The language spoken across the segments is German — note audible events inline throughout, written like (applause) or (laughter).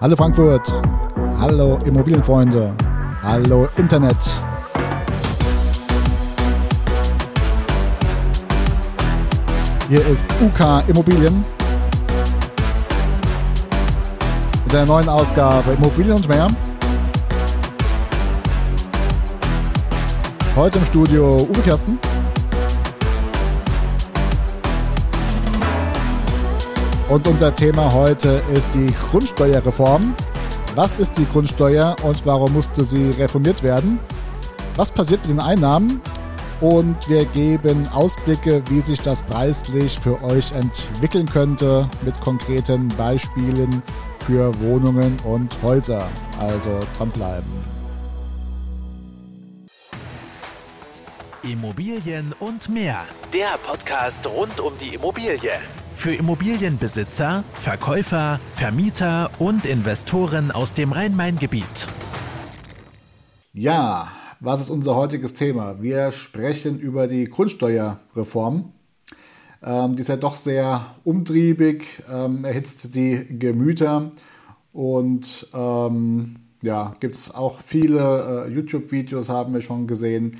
Hallo Frankfurt, hallo Immobilienfreunde, hallo Internet. Hier ist UK Immobilien mit einer neuen Ausgabe Immobilien und mehr. Heute im Studio Uwe Kersten. Und unser Thema heute ist die Grundsteuerreform. Was ist die Grundsteuer und warum musste sie reformiert werden? Was passiert mit den Einnahmen? Und wir geben Ausblicke, wie sich das preislich für euch entwickeln könnte, mit konkreten Beispielen für Wohnungen und Häuser. Also dranbleiben. Immobilien und mehr. Der Podcast rund um die Immobilie. Für Immobilienbesitzer, Verkäufer, Vermieter und Investoren aus dem Rhein-Main-Gebiet. Ja, was ist unser heutiges Thema? Wir sprechen über die Grundsteuerreform. Ähm, die ist ja doch sehr umtriebig, ähm, erhitzt die Gemüter und ähm, ja, gibt es auch viele äh, YouTube-Videos, haben wir schon gesehen.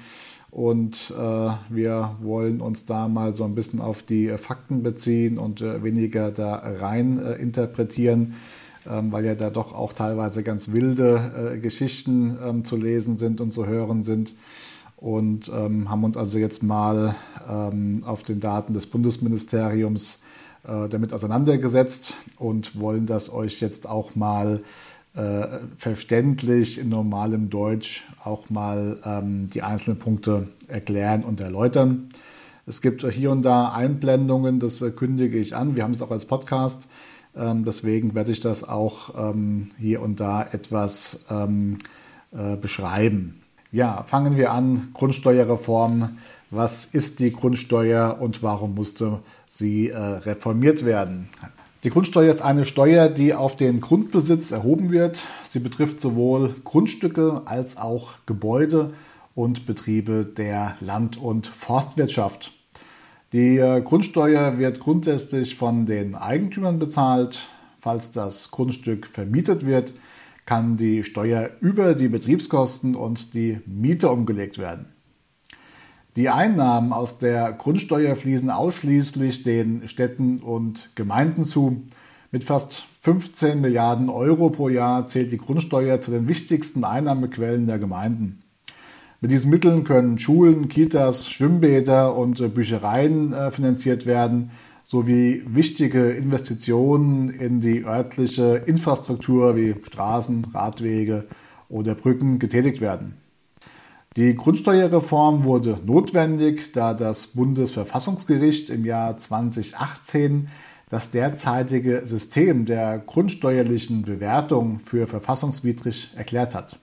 Und äh, wir wollen uns da mal so ein bisschen auf die Fakten beziehen und äh, weniger da rein äh, interpretieren, ähm, weil ja da doch auch teilweise ganz wilde äh, Geschichten ähm, zu lesen sind und zu hören sind. Und ähm, haben uns also jetzt mal ähm, auf den Daten des Bundesministeriums äh, damit auseinandergesetzt und wollen das euch jetzt auch mal äh, verständlich in normalem Deutsch auch mal ähm, die einzelnen Punkte erklären und erläutern. Es gibt hier und da Einblendungen, das äh, kündige ich an. Wir haben es auch als Podcast. Ähm, deswegen werde ich das auch ähm, hier und da etwas ähm, äh, beschreiben. Ja, fangen wir an. Grundsteuerreform. Was ist die Grundsteuer und warum musste sie äh, reformiert werden? Die Grundsteuer ist eine Steuer, die auf den Grundbesitz erhoben wird. Sie betrifft sowohl Grundstücke als auch Gebäude und Betriebe der Land- und Forstwirtschaft. Die äh, Grundsteuer wird grundsätzlich von den Eigentümern bezahlt. Falls das Grundstück vermietet wird, kann die Steuer über die Betriebskosten und die Miete umgelegt werden. Die Einnahmen aus der Grundsteuer fließen ausschließlich den Städten und Gemeinden zu. Mit fast 15 Milliarden Euro pro Jahr zählt die Grundsteuer zu den wichtigsten Einnahmequellen der Gemeinden. Mit diesen Mitteln können Schulen, Kitas, Schwimmbäder und Büchereien äh, finanziert werden, sowie wichtige Investitionen in die örtliche Infrastruktur wie Straßen, Radwege oder Brücken getätigt werden. Die Grundsteuerreform wurde notwendig, da das Bundesverfassungsgericht im Jahr 2018 das derzeitige System der grundsteuerlichen Bewertung für verfassungswidrig erklärt hat.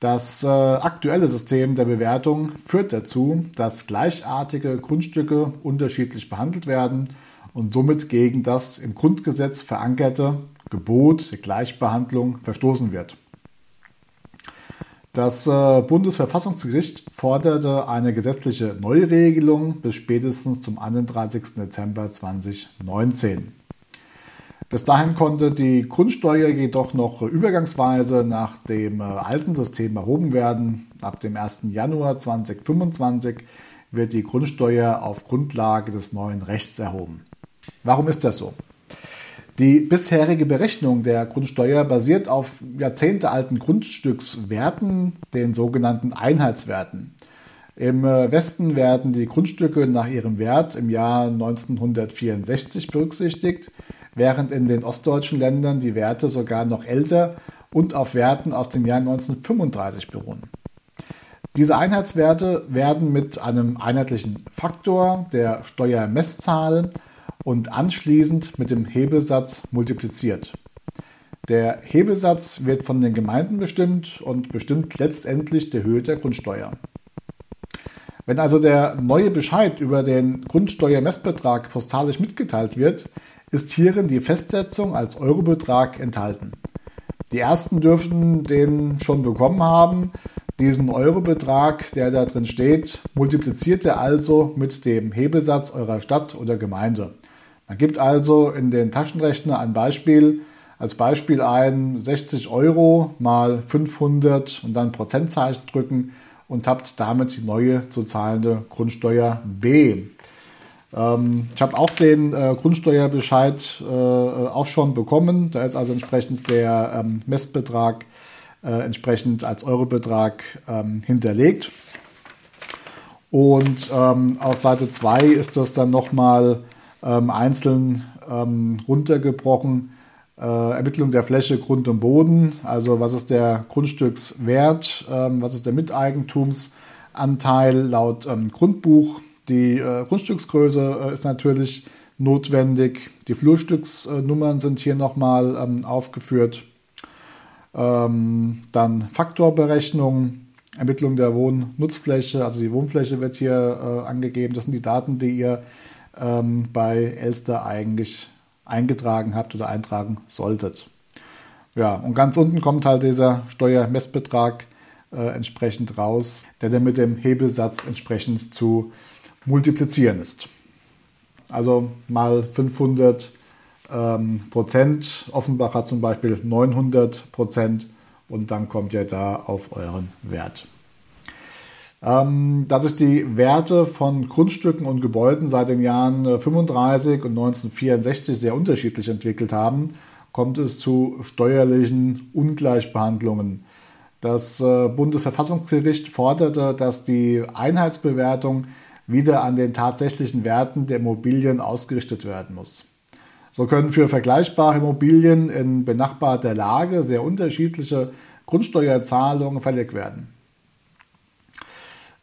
Das äh, aktuelle System der Bewertung führt dazu, dass gleichartige Grundstücke unterschiedlich behandelt werden und somit gegen das im Grundgesetz verankerte Gebot der Gleichbehandlung verstoßen wird. Das äh, Bundesverfassungsgericht forderte eine gesetzliche Neuregelung bis spätestens zum 31. Dezember 2019. Bis dahin konnte die Grundsteuer jedoch noch übergangsweise nach dem äh, alten System erhoben werden. Ab dem 1. Januar 2025 wird die Grundsteuer auf Grundlage des neuen Rechts erhoben. Warum ist das so? Die bisherige Berechnung der Grundsteuer basiert auf jahrzehntealten Grundstückswerten, den sogenannten Einheitswerten. Im äh, Westen werden die Grundstücke nach ihrem Wert im Jahr 1964 berücksichtigt, während in den ostdeutschen Ländern die Werte sogar noch älter und auf Werten aus dem Jahr 1935 beruhen. Diese Einheitswerte werden mit einem einheitlichen Faktor der Steuermesszahl und anschließend mit dem Hebesatz multipliziert. Der Hebesatz wird von den Gemeinden bestimmt und bestimmt letztendlich die Höhe der Grundsteuer. Wenn also der neue Bescheid über den Grundsteuermessbetrag postalisch mitgeteilt wird, ist hierin die Festsetzung als Eurobetrag enthalten. Die ersten dürften den schon bekommen haben. Diesen Eurobetrag, der da drin steht, multipliziert er also mit dem Hebesatz eurer Stadt oder Gemeinde. Man gibt also in den Taschenrechner ein Beispiel als Beispiel ein 60 Euro mal 500 und dann Prozentzeichen drücken und habt damit die neue zu zahlende Grundsteuer B. Ähm, ich habe auch den äh, Grundsteuerbescheid äh, auch schon bekommen. Da ist also entsprechend der ähm, Messbetrag äh, entsprechend als Eurobetrag ähm, hinterlegt. Und ähm, auf Seite 2 ist das dann nochmal ähm, einzeln ähm, runtergebrochen. Äh, Ermittlung der Fläche, Grund und Boden, also was ist der Grundstückswert, ähm, was ist der Miteigentumsanteil laut ähm, Grundbuch. Die äh, Grundstücksgröße äh, ist natürlich notwendig. Die Flurstücksnummern sind hier nochmal ähm, aufgeführt. Ähm, dann Faktorberechnung, Ermittlung der Wohnnutzfläche, also die Wohnfläche wird hier äh, angegeben. Das sind die Daten, die ihr ähm, bei Elster eigentlich eingetragen habt oder eintragen solltet. Ja, und ganz unten kommt halt dieser Steuermessbetrag äh, entsprechend raus, der dann mit dem Hebelsatz entsprechend zu multiplizieren ist. Also mal 500 ähm, Prozent. Offenbach hat zum Beispiel 900 Prozent und dann kommt ihr da auf euren Wert. Ähm, da sich die Werte von Grundstücken und Gebäuden seit den Jahren 35 äh, und 1964 sehr unterschiedlich entwickelt haben, kommt es zu steuerlichen Ungleichbehandlungen. Das äh, Bundesverfassungsgericht forderte, dass die Einheitsbewertung wieder an den tatsächlichen Werten der Immobilien ausgerichtet werden muss. So können für vergleichbare Immobilien in benachbarter Lage sehr unterschiedliche Grundsteuerzahlungen fällig werden.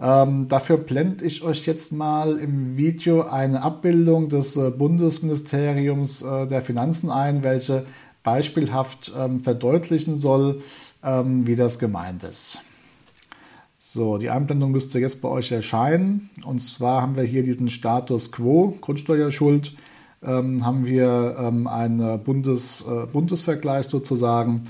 Ähm, dafür blende ich euch jetzt mal im Video eine Abbildung des äh, Bundesministeriums äh, der Finanzen ein, welche beispielhaft ähm, verdeutlichen soll, ähm, wie das gemeint ist. So, die Einblendung müsste jetzt bei euch erscheinen. Und zwar haben wir hier diesen Status quo, Grundsteuerschuld, ähm, haben wir ähm, einen Bundes, äh, Bundesvergleich sozusagen.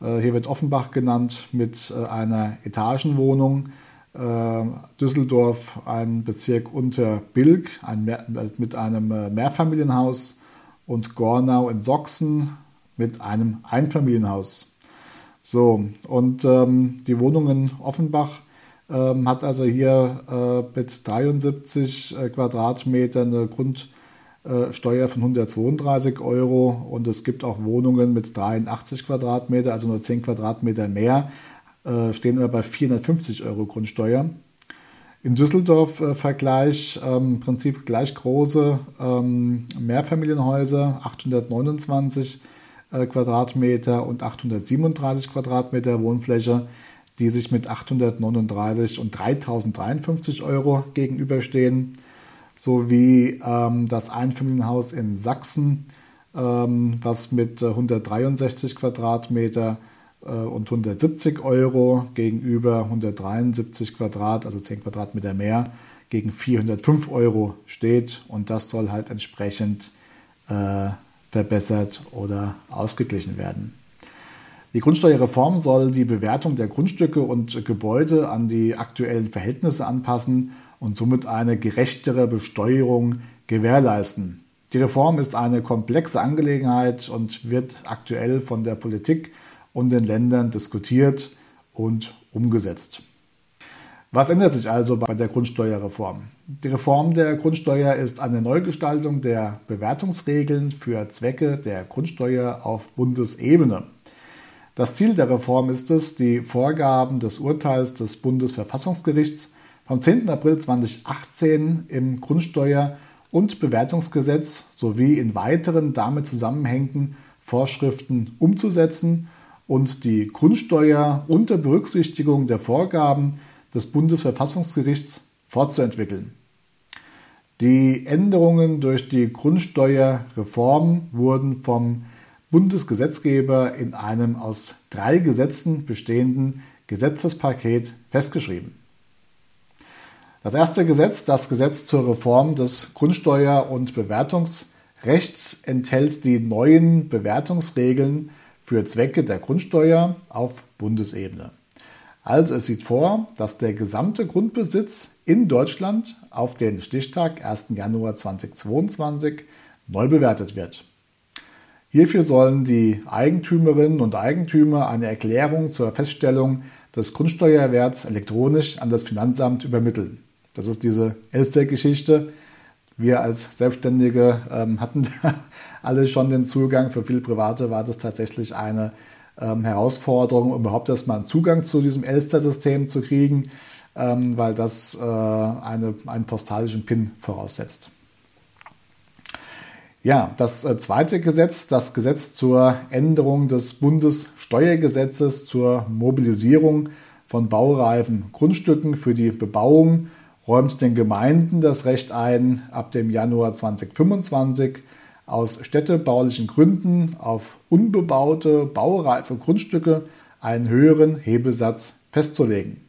Äh, hier wird Offenbach genannt mit äh, einer Etagenwohnung. Äh, Düsseldorf ein Bezirk unter Bilk ein mit einem äh, Mehrfamilienhaus und Gornau in Sachsen mit einem Einfamilienhaus. So, und ähm, die Wohnung in Offenbach ähm, hat also hier äh, mit 73 äh, Quadratmetern eine Grundsteuer von 132 Euro und es gibt auch Wohnungen mit 83 Quadratmeter, also nur 10 Quadratmeter mehr. Äh, stehen wir bei 450 Euro Grundsteuer. In Düsseldorf äh, Vergleich ähm, im Prinzip gleich große ähm, Mehrfamilienhäuser, 829 äh, Quadratmeter und 837 Quadratmeter Wohnfläche, die sich mit 839 und 3053 Euro gegenüberstehen, sowie ähm, das Einfamilienhaus in Sachsen, ähm, was mit 163 Quadratmeter äh, und 170 Euro gegenüber 173 Quadrat, also 10 Quadratmeter mehr, gegen 405 Euro steht und das soll halt entsprechend äh, verbessert oder ausgeglichen werden. Die Grundsteuerreform soll die Bewertung der Grundstücke und Gebäude an die aktuellen Verhältnisse anpassen und somit eine gerechtere Besteuerung gewährleisten. Die Reform ist eine komplexe Angelegenheit und wird aktuell von der Politik und den Ländern diskutiert und umgesetzt. Was ändert sich also bei der Grundsteuerreform? Die Reform der Grundsteuer ist eine Neugestaltung der Bewertungsregeln für Zwecke der Grundsteuer auf Bundesebene. Das Ziel der Reform ist es, die Vorgaben des Urteils des Bundesverfassungsgerichts vom 10. April 2018 im Grundsteuer- und Bewertungsgesetz sowie in weiteren damit zusammenhängenden Vorschriften umzusetzen und die Grundsteuer unter Berücksichtigung der Vorgaben des Bundesverfassungsgerichts fortzuentwickeln. Die Änderungen durch die Grundsteuerreform wurden vom Bundesgesetzgeber in einem aus drei Gesetzen bestehenden Gesetzespaket festgeschrieben. Das erste Gesetz, das Gesetz zur Reform des Grundsteuer- und Bewertungsrechts, enthält die neuen Bewertungsregeln für Zwecke der Grundsteuer auf Bundesebene. Also es sieht vor, dass der gesamte Grundbesitz in Deutschland auf den Stichtag 1. Januar 2022 neu bewertet wird. Hierfür sollen die Eigentümerinnen und Eigentümer eine Erklärung zur Feststellung des Grundsteuerwerts elektronisch an das Finanzamt übermitteln. Das ist diese Elster-Geschichte. Wir als Selbstständige ähm, hatten (laughs) alle schon den Zugang. Für viele Private war das tatsächlich eine ähm, Herausforderung, überhaupt erstmal einen Zugang zu diesem Elster-System zu kriegen, ähm, weil das äh, eine, einen postalischen PIN voraussetzt. Ja, das äh, zweite Gesetz, das Gesetz zur Änderung des Bundessteuergesetzes zur Mobilisierung von baureifen Grundstücken für die Bebauung, räumt den Gemeinden das Recht ein, ab dem Januar 2025 aus städtebaulichen Gründen auf unbebaute, baureife Grundstücke einen höheren Hebesatz festzulegen.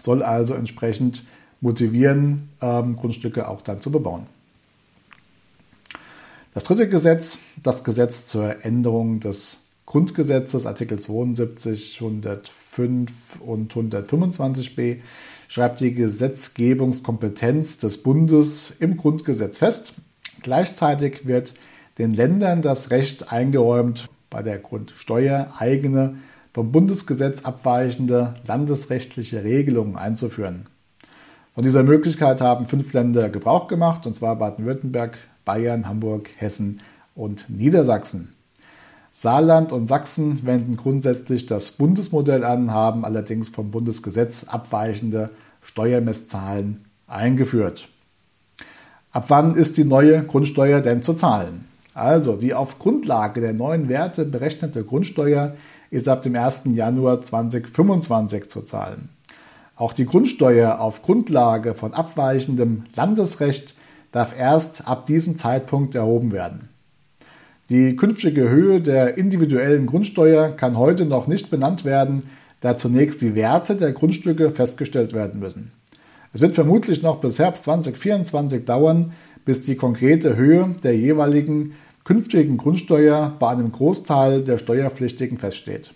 Soll also entsprechend motivieren, ähm, Grundstücke auch dann zu bebauen. Das dritte Gesetz, das Gesetz zur Änderung des Grundgesetzes, Artikel 72, 105 und 125b, schreibt die Gesetzgebungskompetenz des Bundes im Grundgesetz fest. Gleichzeitig wird den Ländern das Recht eingeräumt, bei der Grundsteuer eigene, vom Bundesgesetz abweichende landesrechtliche Regelungen einzuführen. Von dieser Möglichkeit haben fünf Länder Gebrauch gemacht, und zwar Baden-Württemberg, Bayern, Hamburg, Hessen und Niedersachsen. Saarland und Sachsen wenden grundsätzlich das Bundesmodell an, haben allerdings vom Bundesgesetz abweichende Steuermesszahlen eingeführt. Ab wann ist die neue Grundsteuer denn zu zahlen? Also die auf Grundlage der neuen Werte berechnete Grundsteuer ist ab dem 1. Januar 2025 zu zahlen. Auch die Grundsteuer auf Grundlage von abweichendem Landesrecht darf erst ab diesem Zeitpunkt erhoben werden. Die künftige Höhe der individuellen Grundsteuer kann heute noch nicht benannt werden, da zunächst die Werte der Grundstücke festgestellt werden müssen. Es wird vermutlich noch bis Herbst 2024 dauern, bis die konkrete Höhe der jeweiligen künftigen Grundsteuer bei einem Großteil der Steuerpflichtigen feststeht.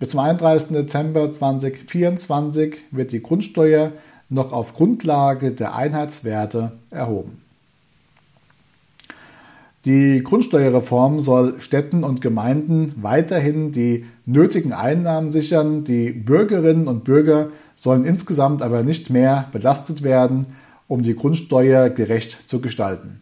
Bis zum 31. Dezember 2024 wird die Grundsteuer noch auf Grundlage der Einheitswerte erhoben. Die Grundsteuerreform soll Städten und Gemeinden weiterhin die nötigen Einnahmen sichern. Die Bürgerinnen und Bürger sollen insgesamt aber nicht mehr belastet werden, um die Grundsteuer gerecht zu gestalten.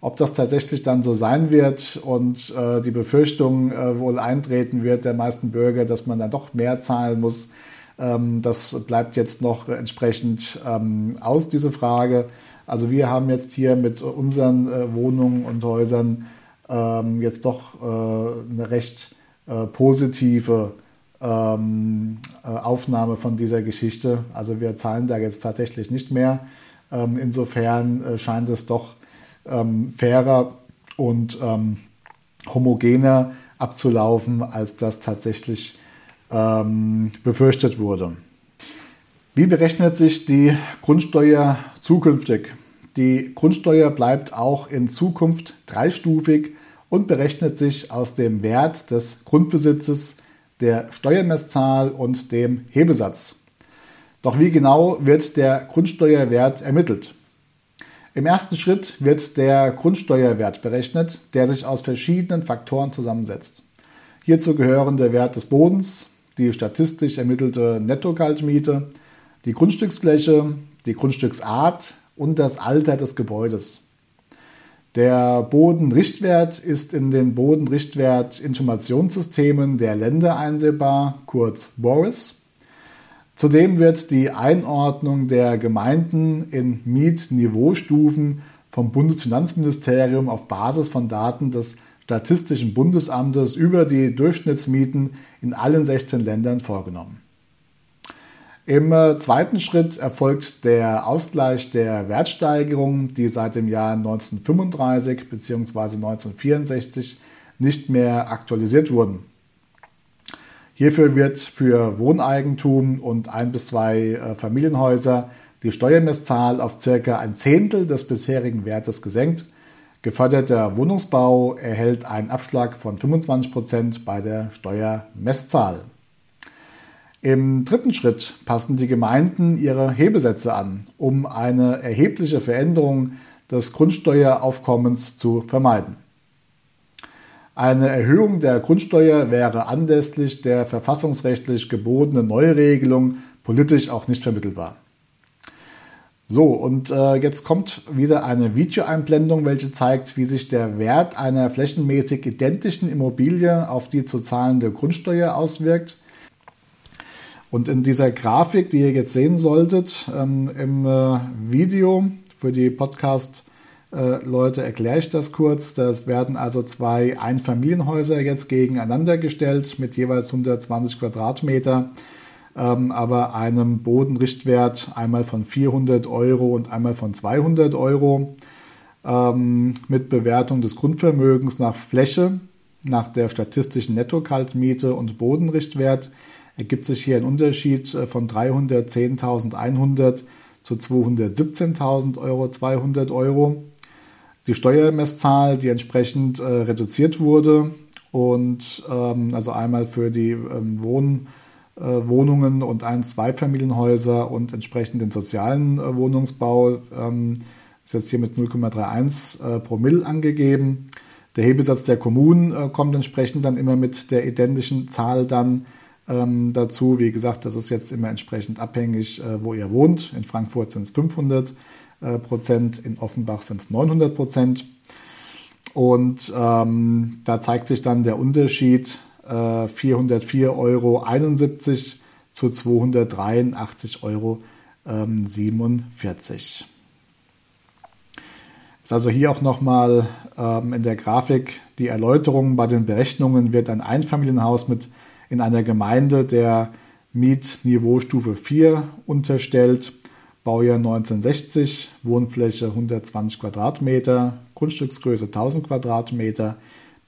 Ob das tatsächlich dann so sein wird und äh, die Befürchtung äh, wohl eintreten wird der meisten Bürger, dass man dann doch mehr zahlen muss, ähm, das bleibt jetzt noch entsprechend ähm, aus, diese Frage. Also wir haben jetzt hier mit unseren äh, Wohnungen und Häusern ähm, jetzt doch äh, eine recht äh, positive ähm, äh, Aufnahme von dieser Geschichte. Also wir zahlen da jetzt tatsächlich nicht mehr. Ähm, insofern äh, scheint es doch ähm, fairer und homogener abzulaufen, als das tatsächlich ähm, befürchtet wurde. Wie berechnet sich die Grundsteuer zukünftig? Die Grundsteuer bleibt auch in Zukunft dreistufig und berechnet sich aus dem Wert des Grundbesitzes, der Steuermesszahl und dem Hebesatz. Doch wie genau wird der Grundsteuerwert ermittelt? Im ersten Schritt wird der Grundsteuerwert berechnet, der sich aus verschiedenen Faktoren zusammensetzt. Hierzu gehören der Wert des Bodens, die statistisch ermittelte Netto-Kaltmiete, die Grundstücksfläche, die Grundstücksart und das Alter des Gebäudes. Der Bodenrichtwert ist in den Bodenrichtwert-Informationssystemen der Länder einsehbar, kurz BORIS. Zudem wird die Einordnung der Gemeinden in Mietniveaustufen vom Bundesfinanzministerium auf Basis von Daten des Statistischen Bundesamtes über die Durchschnittsmieten in allen 16 Ländern vorgenommen. Im äh, zweiten Schritt erfolgt der Ausgleich der Wertsteigerungen, die seit dem Jahr 1935 bzw. 1964 nicht mehr aktualisiert wurden. Hierfür wird für Wohneigentum und ein bis zwei äh, Familienhäuser die Steuermesszahl auf circa ein Zehntel des bisherigen Wertes gesenkt Geförderter Wohnungsbau erhält einen Abschlag von 25% bei der Steuermesszahl. Im dritten Schritt passen die Gemeinden ihre Hebesätze an, um eine erhebliche Veränderung des Grundsteueraufkommens zu vermeiden. Eine Erhöhung der Grundsteuer wäre anlässlich der verfassungsrechtlich gebotenen Neuregelung politisch auch nicht vermittelbar. So, und äh, jetzt kommt wieder eine Videoeinblendung, welche zeigt, wie sich der Wert einer flächenmäßig identischen Immobilie auf die zu zahlende Grundsteuer auswirkt. Und in dieser Grafik, die ihr jetzt sehen solltet, ähm, im äh, Video für die Podcast-Leute äh, erkläre ich das kurz. Das werden also zwei Einfamilienhäuser jetzt gegeneinander gestellt mit jeweils 120 Quadratmeter ähm, aber einem Bodenrichtwert einmal von 400 Euro und einmal von 200 Euro ähm, mit Bewertung des Grundvermögens nach Fläche, nach der statistischen Netto-Kaltmiete und Bodenrichtwert ergibt sich hier ein Unterschied äh, von 310.100 zu 217.000 Euro 200 Euro. Die Steuermesszahl, die entsprechend äh, reduziert wurde und ähm, also einmal für die ähm, Wohn- äh, Wohnungen und ein Zweifamilienhäuser und entsprechend den sozialen äh, Wohnungsbau ähm, ist jetzt hier mit 0,31 äh, Promille angegeben. Der Hebesatz der Kommunen kommt entsprechend dann immer mit der identischen Zahl dann ähm, dazu. Wie gesagt, das ist jetzt immer entsprechend abhängig, wo ihr wohnt. In Frankfurt sind es 500 Prozent, in Offenbach sind es 900 Prozent. Und ähm, da zeigt sich dann der Unterschied 404,71 Euro zu 283,47 Euro. Ist also hier auch nochmal ähm, in der Grafik die Erläuterung. Bei den Berechnungen wird ein Einfamilienhaus mit in einer Gemeinde der Mietniveaustufe 4 unterstellt. Baujahr 1960, Wohnfläche 120 Quadratmeter, Grundstücksgröße 1000 Quadratmeter,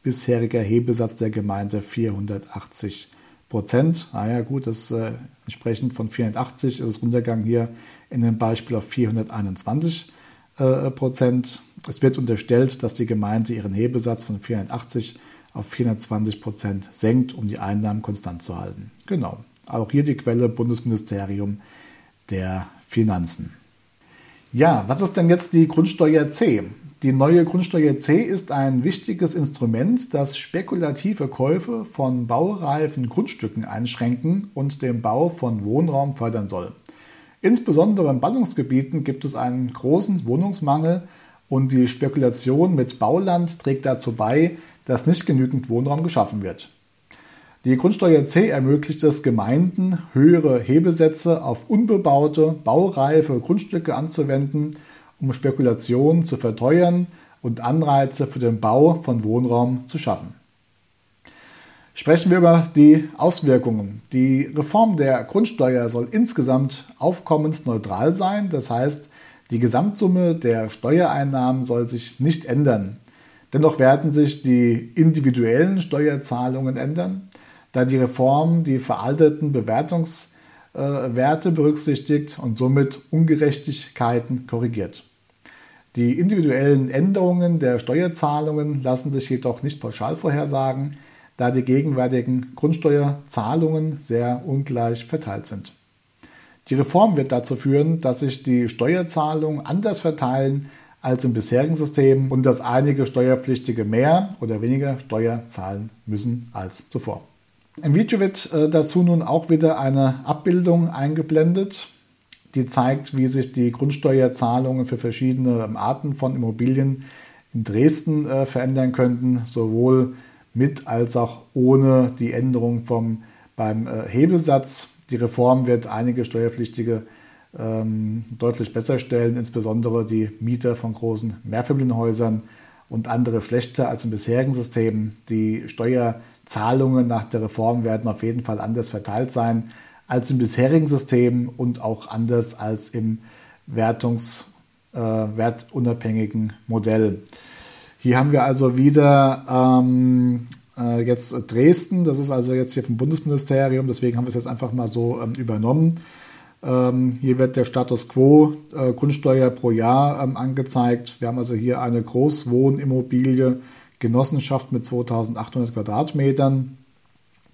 bisheriger Hebesatz der Gemeinde 480 Prozent. Naja, gut, das äh, entsprechend von 480 ist es runtergegangen hier in dem Beispiel auf 421 äh, Prozent. Es wird unterstellt, dass die Gemeinde ihren Hebesatz von 480 auf 420 Prozent senkt, um die Einnahmen konstant zu halten. Genau. Auch hier die Quelle Bundesministerium der Finanzen. Ja, was ist denn jetzt die Grundsteuer C? Die neue Grundsteuer C ist ein wichtiges Instrument, das spekulative Käufe von baureifen Grundstücken einschränken und den Bau von Wohnraum fördern soll. Insbesondere in Ballungsgebieten gibt es einen großen Wohnungsmangel und die Spekulation mit Bauland trägt dazu bei, dass nicht genügend Wohnraum geschaffen wird. Die Grundsteuer C ermöglicht es Gemeinden, höhere Hebesätze auf unbebaute, baureife Grundstücke anzuwenden um Spekulationen zu verteuern und Anreize für den Bau von Wohnraum zu schaffen. Sprechen wir über die Auswirkungen. Die Reform der Grundsteuer soll insgesamt aufkommensneutral sein, das heißt, die Gesamtsumme der Steuereinnahmen soll sich nicht ändern. Dennoch werden sich die individuellen Steuerzahlungen ändern, da die Reform die veralteten Bewertungs- äh, Werte berücksichtigt und somit Ungerechtigkeiten korrigiert. Die individuellen Änderungen der Steuerzahlungen lassen sich jedoch nicht pauschal vorhersagen, da die gegenwärtigen Grundsteuerzahlungen sehr ungleich verteilt sind. Die Reform wird dazu führen, dass sich die Steuerzahlungen anders verteilen als im bisherigen System und dass einige Steuerpflichtige mehr oder weniger Steuer zahlen müssen als zuvor. Im Video wird äh, dazu nun auch wieder eine Abbildung eingeblendet, die zeigt, wie sich die Grundsteuerzahlungen für verschiedene Arten von Immobilien in Dresden äh, verändern könnten, sowohl mit als auch ohne die Änderung vom, beim äh, Hebesatz. Die Reform wird einige Steuerpflichtige ähm, deutlich besser stellen, insbesondere die Mieter von großen Mehrfamilienhäusern und andere schlechter als im bisherigen System. Die Steuerzahlungen nach der Reform werden auf jeden Fall anders verteilt sein als im bisherigen System und auch anders als im Wertungs, äh, wertunabhängigen Modell. Hier haben wir also wieder ähm, äh, jetzt Dresden, das ist also jetzt hier vom Bundesministerium, deswegen haben wir es jetzt einfach mal so ähm, übernommen. Ähm, hier wird der Status quo äh, Grundsteuer pro Jahr ähm, angezeigt. Wir haben also hier eine Großwohnimmobilie, Genossenschaft mit 2800 Quadratmetern.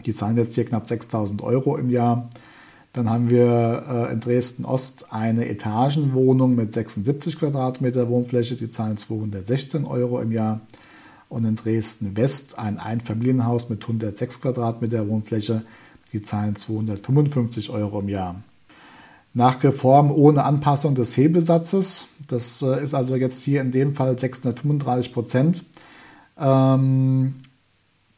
Die zahlen jetzt hier knapp 6000 Euro im Jahr. Dann haben wir äh, in Dresden Ost eine Etagenwohnung mit 76 Quadratmeter Wohnfläche, die zahlen 216 Euro im Jahr. und in Dresden West ein Einfamilienhaus mit 106 Quadratmeter Wohnfläche, die zahlen 255 Euro im Jahr. Nach Reform ohne Anpassung des Hebesatzes, das äh, ist also jetzt hier in dem Fall 635 Prozent, ähm,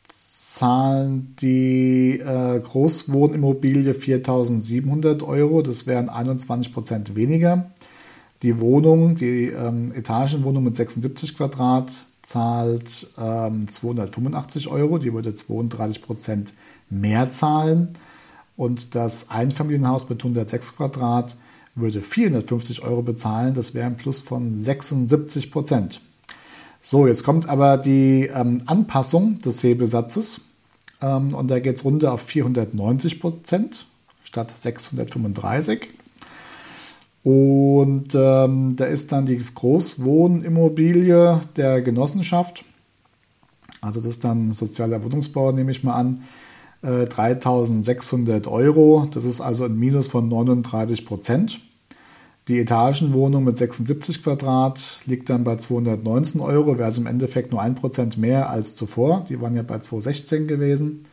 zahlen die äh, Großwohnimmobilie 4.700 Euro, das wären 21 Prozent weniger. Die Wohnung, die ähm, Etagenwohnung mit 76 Quadrat, zahlt ähm, 285 Euro, die würde 32 Prozent mehr zahlen. Und das Einfamilienhaus mit 106 Quadrat würde 450 Euro bezahlen, das wäre ein Plus von 76 Prozent. So, jetzt kommt aber die ähm, Anpassung des Hebesatzes ähm, und da geht es runter auf 490 Prozent statt 635. Und ähm, da ist dann die Großwohnimmobilie der Genossenschaft, also das ist dann sozialer Wohnungsbau, nehme ich mal an, äh, 3600 Euro. Das ist also ein Minus von 39 Prozent. Die Etagenwohnung mit 76 Quadrat liegt dann bei 219 Euro, wäre also im Endeffekt nur 1% mehr als zuvor. Die waren ja bei 216 gewesen.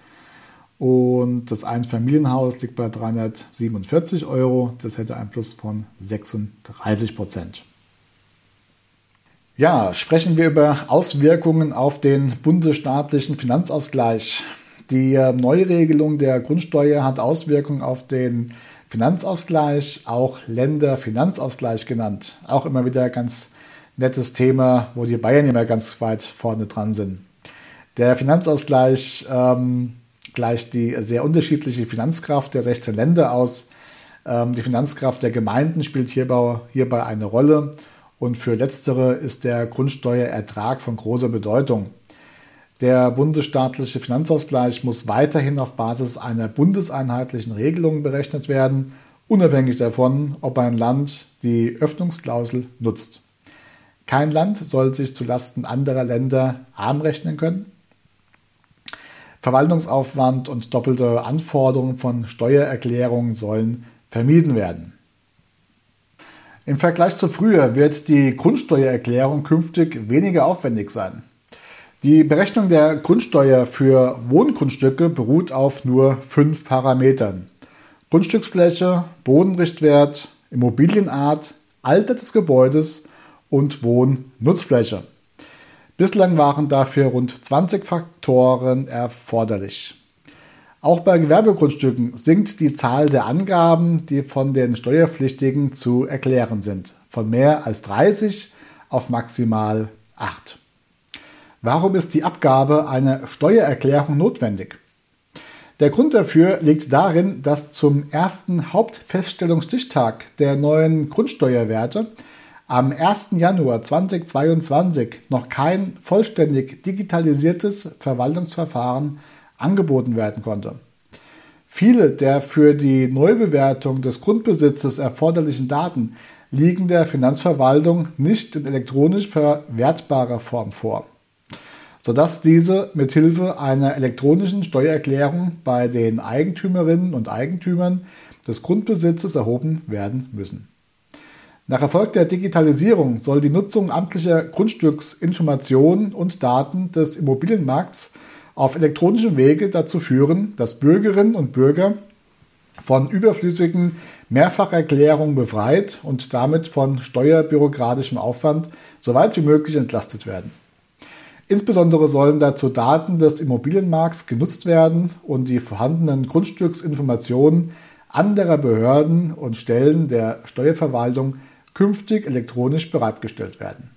Und das Einfamilienhaus liegt bei 347 Euro. Das hätte ein Plus von 36 Prozent. Ja, sprechen wir über Auswirkungen auf den bundesstaatlichen Finanzausgleich. Die äh, Neuregelung der Grundsteuer hat Auswirkungen auf den Finanzausgleich, auch Länderfinanzausgleich genannt. Auch immer wieder ganz nettes Thema, wo die Bayern immer ganz weit vorne dran sind. Der Finanzausgleich ähm, gleicht die sehr unterschiedliche Finanzkraft der 16 Länder aus. Ähm, die Finanzkraft der Gemeinden spielt hierbei, hierbei eine Rolle und für letztere ist der Grundsteuerertrag von großer Bedeutung. Der bundesstaatliche Finanzausgleich muss weiterhin auf Basis einer bundeseinheitlichen Regelung berechnet werden, unabhängig davon, ob ein Land die Öffnungsklausel nutzt. Kein Land soll sich zulasten anderer Länder arm rechnen können. Verwaltungsaufwand und doppelte Anforderungen von Steuererklärungen sollen vermieden werden. Im Vergleich zu früher wird die Grundsteuererklärung künftig weniger aufwendig sein. Die Berechnung der Grundsteuer für Wohngrundstücke beruht auf nur fünf Parametern. Grundstücksfläche, Bodenrichtwert, Immobilienart, Alter des Gebäudes und Wohnnutzfläche. Bislang waren dafür rund 20 Faktoren erforderlich. Auch bei Gewerbegrundstücken sinkt die Zahl der Angaben, die von den Steuerpflichtigen zu erklären sind, von mehr als 30 auf maximal 8. Warum ist die Abgabe einer Steuererklärung notwendig? Der Grund dafür liegt darin, dass zum ersten Hauptfeststellungsstichtag der neuen Grundsteuerwerte am 1. Januar 2022 noch kein vollständig digitalisiertes Verwaltungsverfahren angeboten werden konnte. Viele der für die Neubewertung des Grundbesitzes erforderlichen Daten liegen der Finanzverwaltung nicht in elektronisch verwertbarer Form vor sodass diese mithilfe einer elektronischen Steuererklärung bei den Eigentümerinnen und Eigentümern des Grundbesitzes erhoben werden müssen. Nach Erfolg der Digitalisierung soll die Nutzung amtlicher Grundstücksinformationen und Daten des Immobilienmarkts auf elektronischem Wege dazu führen, dass Bürgerinnen und Bürger von überflüssigen Mehrfacherklärungen befreit und damit von steuerbürokratischem Aufwand so weit wie möglich entlastet werden. Insbesondere sollen dazu Daten des Immobilienmarkts genutzt werden und die vorhandenen Grundstücksinformationen anderer Behörden und Stellen der Steuerverwaltung künftig elektronisch bereitgestellt werden.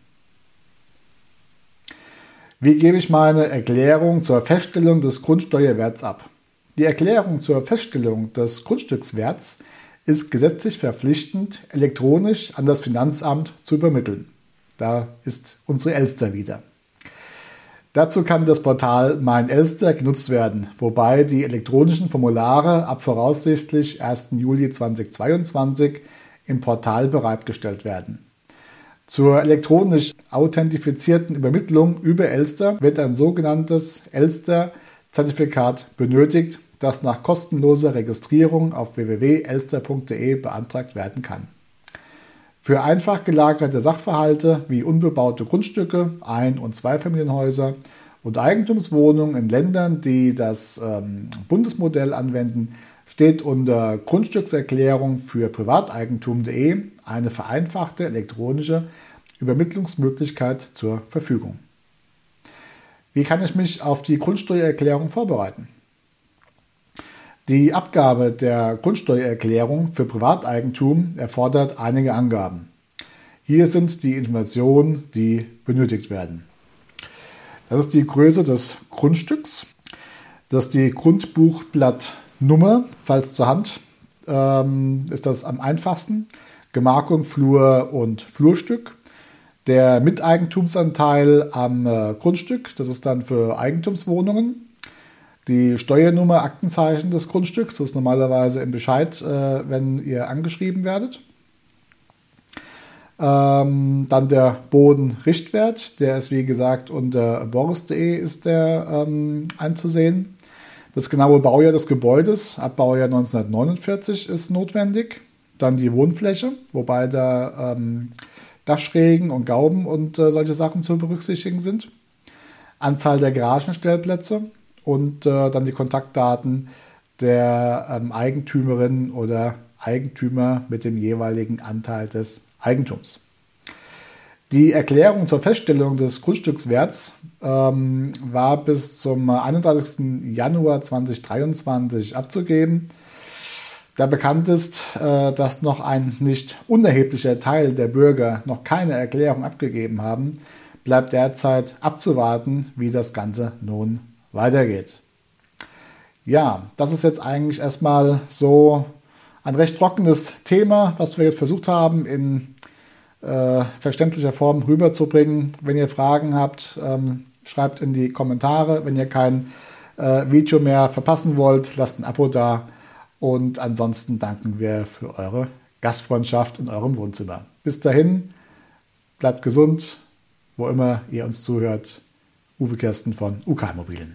Wie gebe ich meine Erklärung zur Feststellung des Grundsteuerwerts ab? Die Erklärung zur Feststellung des Grundstückswerts ist gesetzlich verpflichtend, elektronisch an das Finanzamt zu übermitteln. Da ist unsere Elster wieder. Dazu kann das Portal Mein Elster genutzt werden, wobei die elektronischen Formulare ab voraussichtlich 1. Juli 2022 im Portal bereitgestellt werden. Zur elektronisch authentifizierten Übermittlung über Elster wird ein sogenanntes Elster-Zertifikat benötigt, das nach kostenloser Registrierung auf www.elster.de beantragt werden kann. Für einfach gelagerte Sachverhalte wie unbebaute Grundstücke, Ein- und Zweifamilienhäuser und Eigentumswohnungen in Ländern, die das ähm, Bundesmodell anwenden, steht unter Grundstückserklärung für Privateigentum.de eine vereinfachte elektronische Übermittlungsmöglichkeit zur Verfügung. Wie kann ich mich auf die Grundsteuererklärung vorbereiten? Die Abgabe der Grundsteuererklärung für Privateigentum erfordert einige Angaben. Hier sind die Informationen, die benötigt werden. Das ist die Größe des Grundstücks, das ist die Grundbuchblattnummer, falls zur Hand ähm, ist das am einfachsten. Gemarkung, Flur und Flurstück. Der Miteigentumsanteil am äh, Grundstück, das ist dann für Eigentumswohnungen die Steuernummer, Aktenzeichen des Grundstücks, das ist normalerweise im Bescheid, äh, wenn ihr angeschrieben werdet. Ähm, dann der Bodenrichtwert, der ist wie gesagt unter boris.de ist der ähm, einzusehen. Das genaue Baujahr des Gebäudes, ab Baujahr 1949, ist notwendig. Dann die Wohnfläche, wobei da ähm, Dachschrägen und Gauben und äh, solche Sachen zu berücksichtigen sind. Anzahl der Garagenstellplätze, und äh, dann die Kontaktdaten der ähm, Eigentümerin oder Eigentümer mit dem jeweiligen Anteil des Eigentums. Die Erklärung zur Feststellung des Grundstückswerts ähm, war bis zum 31. Januar 2023 abzugeben. Da bekannt ist, äh, dass noch ein nicht unerheblicher Teil der Bürger noch keine Erklärung abgegeben haben, bleibt derzeit abzuwarten, wie das Ganze nun weitergeht. Ja, das ist jetzt eigentlich erstmal so ein recht trockenes Thema, was wir jetzt versucht haben, in äh, verständlicher Form rüberzubringen. Wenn ihr Fragen habt, ähm, schreibt in die Kommentare. Wenn ihr kein äh, Video mehr verpassen wollt, lasst ein Abo da. Und ansonsten danken wir für eure Gastfreundschaft in eurem Wohnzimmer. Bis dahin, bleibt gesund, wo immer ihr uns zuhört. Uwe Kersten von UK Immobilien.